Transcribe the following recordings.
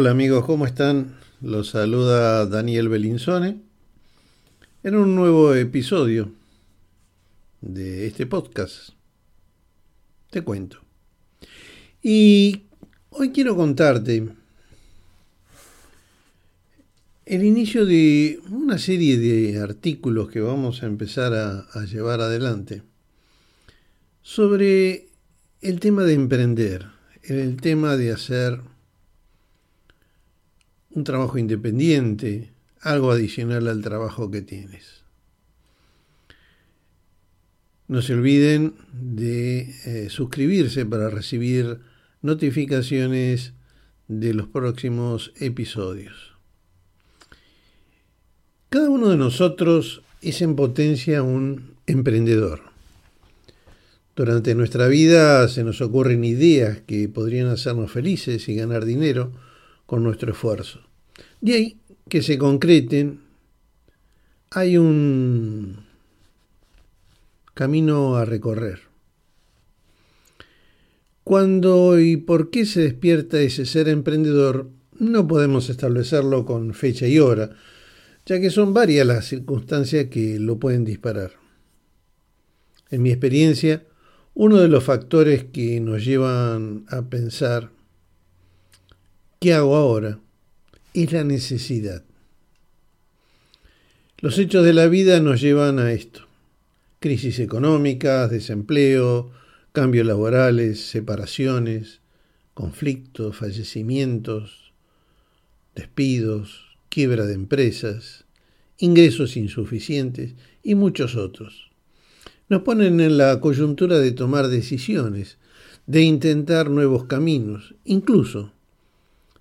Hola amigos, ¿cómo están? Los saluda Daniel Belinzone en un nuevo episodio de este podcast. Te cuento. Y hoy quiero contarte el inicio de una serie de artículos que vamos a empezar a, a llevar adelante sobre el tema de emprender, el tema de hacer un trabajo independiente, algo adicional al trabajo que tienes. No se olviden de eh, suscribirse para recibir notificaciones de los próximos episodios. Cada uno de nosotros es en potencia un emprendedor. Durante nuestra vida se nos ocurren ideas que podrían hacernos felices y ganar dinero, con nuestro esfuerzo. De ahí que se concreten, hay un camino a recorrer. ¿Cuándo y por qué se despierta ese ser emprendedor? No podemos establecerlo con fecha y hora, ya que son varias las circunstancias que lo pueden disparar. En mi experiencia, uno de los factores que nos llevan a pensar ¿Qué hago ahora? Es la necesidad. Los hechos de la vida nos llevan a esto. Crisis económicas, desempleo, cambios laborales, separaciones, conflictos, fallecimientos, despidos, quiebra de empresas, ingresos insuficientes y muchos otros. Nos ponen en la coyuntura de tomar decisiones, de intentar nuevos caminos, incluso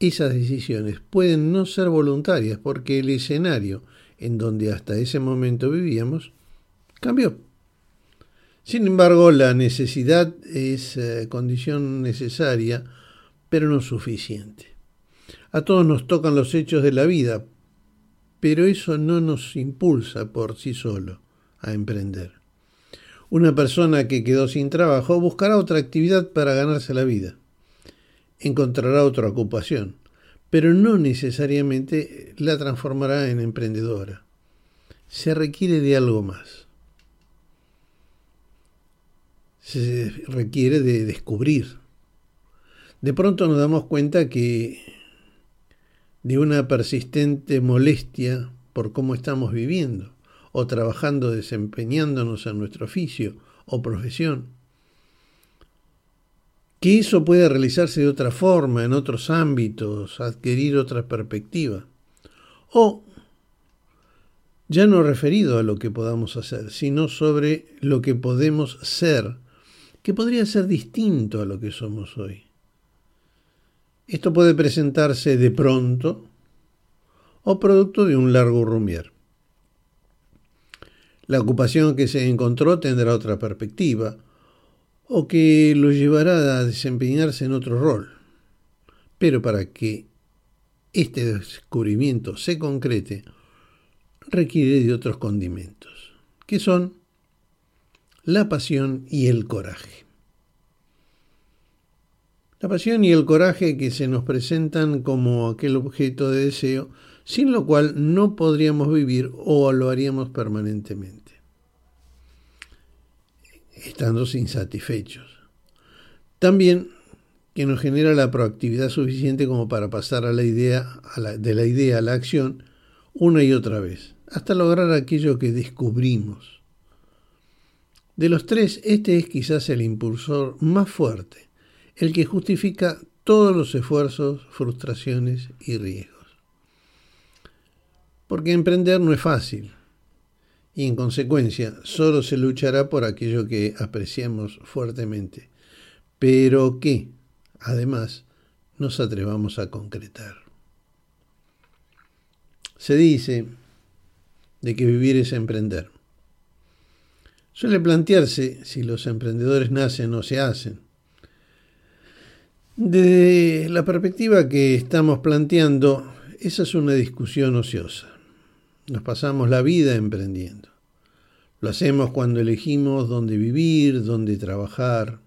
esas decisiones pueden no ser voluntarias porque el escenario en donde hasta ese momento vivíamos cambió. Sin embargo, la necesidad es eh, condición necesaria, pero no suficiente. A todos nos tocan los hechos de la vida, pero eso no nos impulsa por sí solo a emprender. Una persona que quedó sin trabajo buscará otra actividad para ganarse la vida encontrará otra ocupación, pero no necesariamente la transformará en emprendedora. Se requiere de algo más. Se requiere de descubrir. De pronto nos damos cuenta que de una persistente molestia por cómo estamos viviendo o trabajando desempeñándonos en nuestro oficio o profesión, que eso puede realizarse de otra forma, en otros ámbitos, adquirir otra perspectiva. O, ya no referido a lo que podamos hacer, sino sobre lo que podemos ser, que podría ser distinto a lo que somos hoy. Esto puede presentarse de pronto o producto de un largo rumier. La ocupación que se encontró tendrá otra perspectiva, o que lo llevará a desempeñarse en otro rol. Pero para que este descubrimiento se concrete, requiere de otros condimentos, que son la pasión y el coraje. La pasión y el coraje que se nos presentan como aquel objeto de deseo, sin lo cual no podríamos vivir o lo haríamos permanentemente estando insatisfechos. También que nos genera la proactividad suficiente como para pasar a la idea, de la idea a la acción una y otra vez, hasta lograr aquello que descubrimos. De los tres, este es quizás el impulsor más fuerte, el que justifica todos los esfuerzos, frustraciones y riesgos. Porque emprender no es fácil, y en consecuencia solo se luchará por aquello que apreciamos fuertemente, pero que, además, nos atrevamos a concretar. Se dice de que vivir es emprender. Suele plantearse si los emprendedores nacen o se hacen. Desde la perspectiva que estamos planteando, esa es una discusión ociosa. Nos pasamos la vida emprendiendo. Lo hacemos cuando elegimos dónde vivir, dónde trabajar,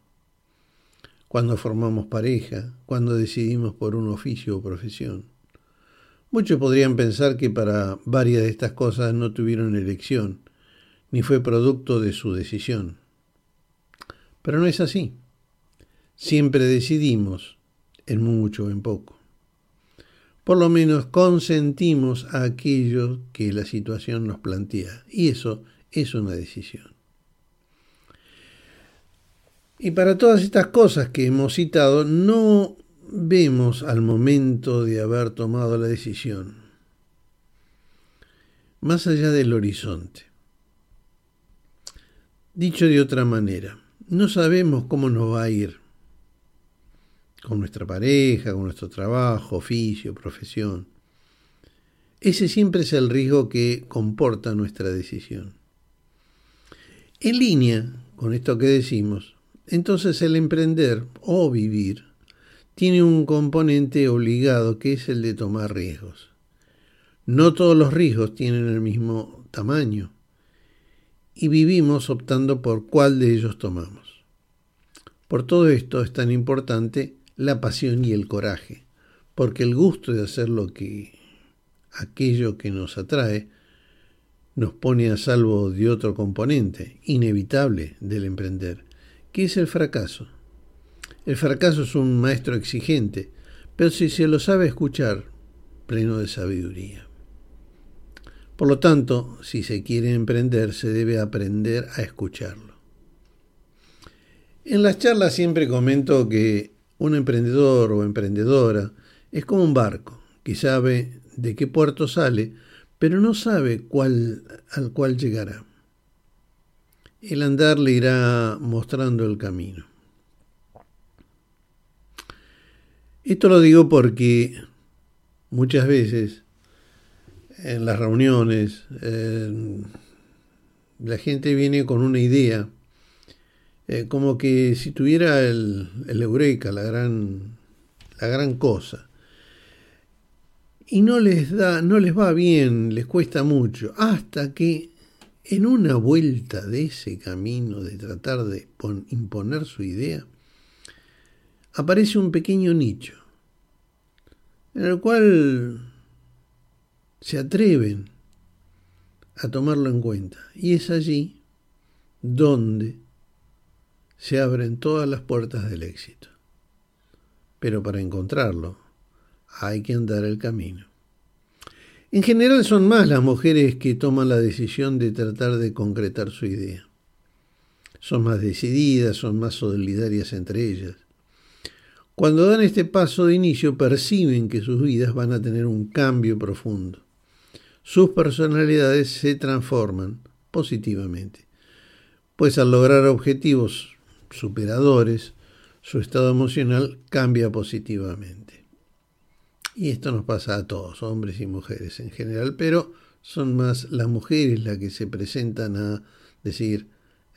cuando formamos pareja, cuando decidimos por un oficio o profesión. Muchos podrían pensar que para varias de estas cosas no tuvieron elección, ni fue producto de su decisión. Pero no es así. Siempre decidimos, en mucho o en poco. Por lo menos consentimos a aquello que la situación nos plantea, y eso es una decisión. Y para todas estas cosas que hemos citado, no vemos al momento de haber tomado la decisión, más allá del horizonte. Dicho de otra manera, no sabemos cómo nos va a ir con nuestra pareja, con nuestro trabajo, oficio, profesión. Ese siempre es el riesgo que comporta nuestra decisión. En línea con esto que decimos, entonces el emprender o vivir tiene un componente obligado que es el de tomar riesgos. No todos los riesgos tienen el mismo tamaño y vivimos optando por cuál de ellos tomamos. Por todo esto es tan importante la pasión y el coraje, porque el gusto de hacer lo que aquello que nos atrae nos pone a salvo de otro componente inevitable del emprender, ¿Qué es el fracaso? El fracaso es un maestro exigente, pero si se lo sabe escuchar, pleno de sabiduría. Por lo tanto, si se quiere emprender, se debe aprender a escucharlo. En las charlas siempre comento que un emprendedor o emprendedora es como un barco que sabe de qué puerto sale, pero no sabe cuál, al cual llegará el andar le irá mostrando el camino. Esto lo digo porque muchas veces en las reuniones la gente viene con una idea, eh, como que si tuviera el, el eureka, la gran, la gran cosa, y no les da, no les va bien, les cuesta mucho, hasta que en una vuelta de ese camino de tratar de imponer su idea, aparece un pequeño nicho, en el cual se atreven a tomarlo en cuenta. Y es allí donde se abren todas las puertas del éxito. Pero para encontrarlo hay que andar el camino. En general son más las mujeres que toman la decisión de tratar de concretar su idea. Son más decididas, son más solidarias entre ellas. Cuando dan este paso de inicio perciben que sus vidas van a tener un cambio profundo. Sus personalidades se transforman positivamente, pues al lograr objetivos superadores, su estado emocional cambia positivamente. Y esto nos pasa a todos, hombres y mujeres en general, pero son más las mujeres las que se presentan a decir,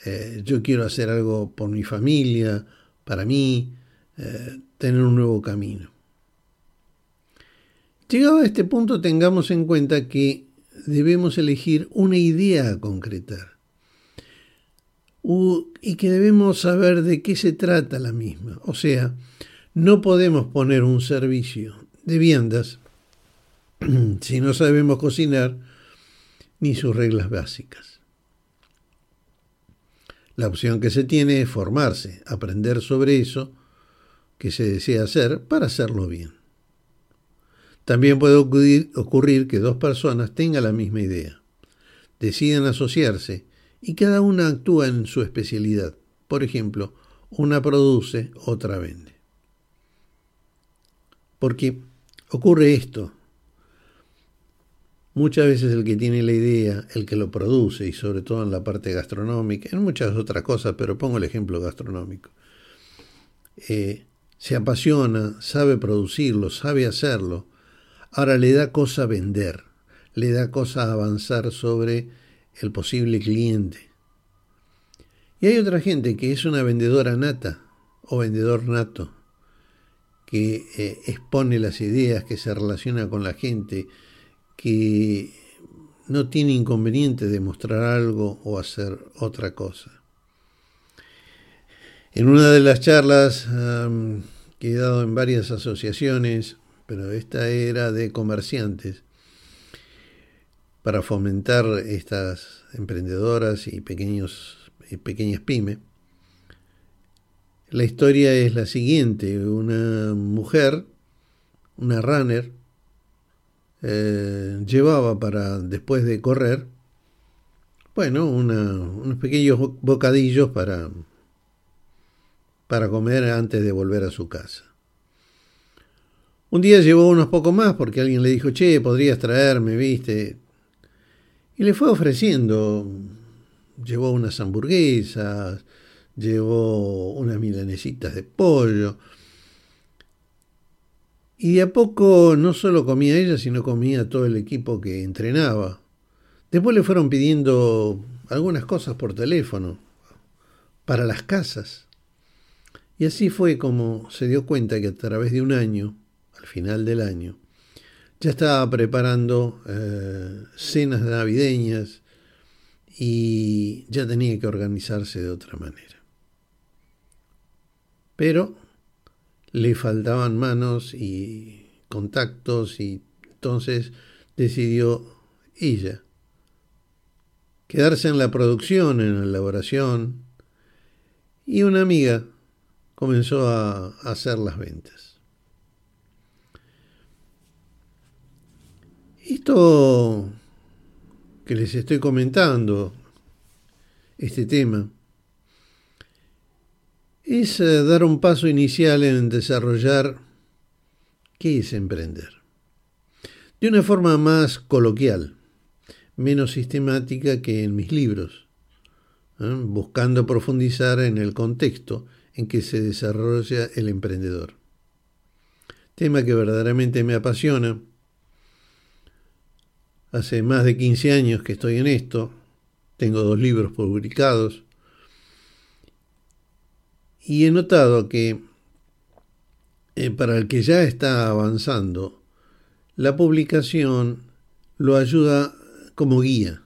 eh, yo quiero hacer algo por mi familia, para mí, eh, tener un nuevo camino. Llegado a este punto, tengamos en cuenta que debemos elegir una idea a concretar y que debemos saber de qué se trata la misma. O sea, no podemos poner un servicio de viandas si no sabemos cocinar ni sus reglas básicas. La opción que se tiene es formarse, aprender sobre eso que se desea hacer para hacerlo bien. También puede ocurrir, que dos personas tengan la misma idea, decidan asociarse y cada una actúa en su especialidad. Por ejemplo, una produce, otra vende. Porque ocurre esto. Muchas veces el que tiene la idea, el que lo produce, y sobre todo en la parte gastronómica, en muchas otras cosas, pero pongo el ejemplo gastronómico, eh, se apasiona, sabe producirlo, sabe hacerlo, ahora le da cosa vender, le da cosa avanzar sobre el posible cliente. Y hay otra gente que es una vendedora nata o vendedor nato, que eh, expone las ideas, que se relaciona con la gente, que no tiene inconveniente de mostrar algo o hacer otra cosa. En una de las charlas que he dado en varias asociaciones, pero esta era de comerciantes, para fomentar estas emprendedoras y pequeños, pequeñas pymes. La historia es la siguiente, una mujer, una runner, eh, llevaba para, después de correr, bueno, unos pequeños bocadillos para, para comer antes de volver a su casa. Un día llevó unos pocos más porque alguien le dijo, che, podrías traerme, viste. Y le fue ofreciendo, llevó unas hamburguesas, llevó unas milanesitas de pollo. Y de a poco no solo comía ella, sino comía todo el equipo que entrenaba. Después le fueron pidiendo algunas cosas por teléfono, para las casas. Y así fue como se dio cuenta que a través de un año, al final del año, ya estaba preparando eh, cenas navideñas y ya tenía que organizarse de otra manera. Pero le faltaban manos y contactos y entonces decidió ella quedarse en la producción, en la elaboración y una amiga comenzó a hacer las ventas. Esto que les estoy comentando, este tema, es eh, dar un paso inicial en desarrollar qué es emprender. De una forma más coloquial, menos sistemática que en mis libros, ¿eh? buscando profundizar en el contexto en que se desarrolla el emprendedor. Tema que verdaderamente me apasiona Hace más de 15 años que estoy en esto, tengo dos libros publicados. Y he notado que eh, para el que ya está avanzando, la publicación lo ayuda como guía,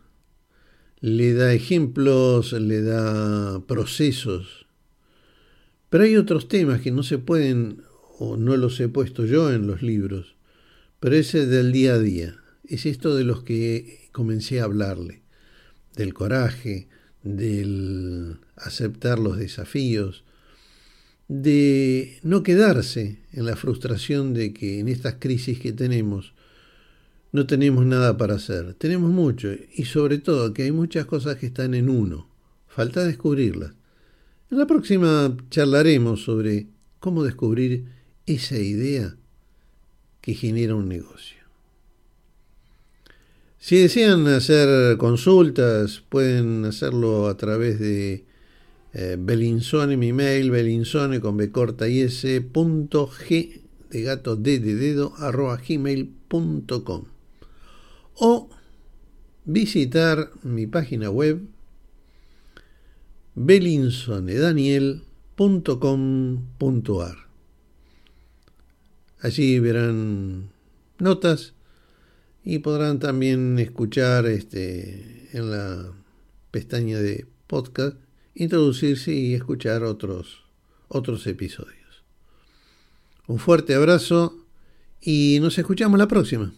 le da ejemplos, le da procesos, pero hay otros temas que no se pueden o no los he puesto yo en los libros, pero ese del día a día es esto de los que comencé a hablarle, del coraje, del aceptar los desafíos, de no quedarse en la frustración de que en estas crisis que tenemos no tenemos nada para hacer. Tenemos mucho y sobre todo que hay muchas cosas que están en uno. Falta descubrirlas. En la próxima charlaremos sobre cómo descubrir esa idea que genera un negocio. Si desean hacer consultas, pueden hacerlo a través de eh, Belinzone, mi mail, belinzone con b corta y s punto g de gato d de dedo arroba gmail.com o visitar mi página web belinzonedaniel.com.ar. Allí verán notas y podrán también escuchar este, en la pestaña de podcast, introducirse y escuchar otros, otros episodios. Un fuerte abrazo y nos escuchamos la próxima.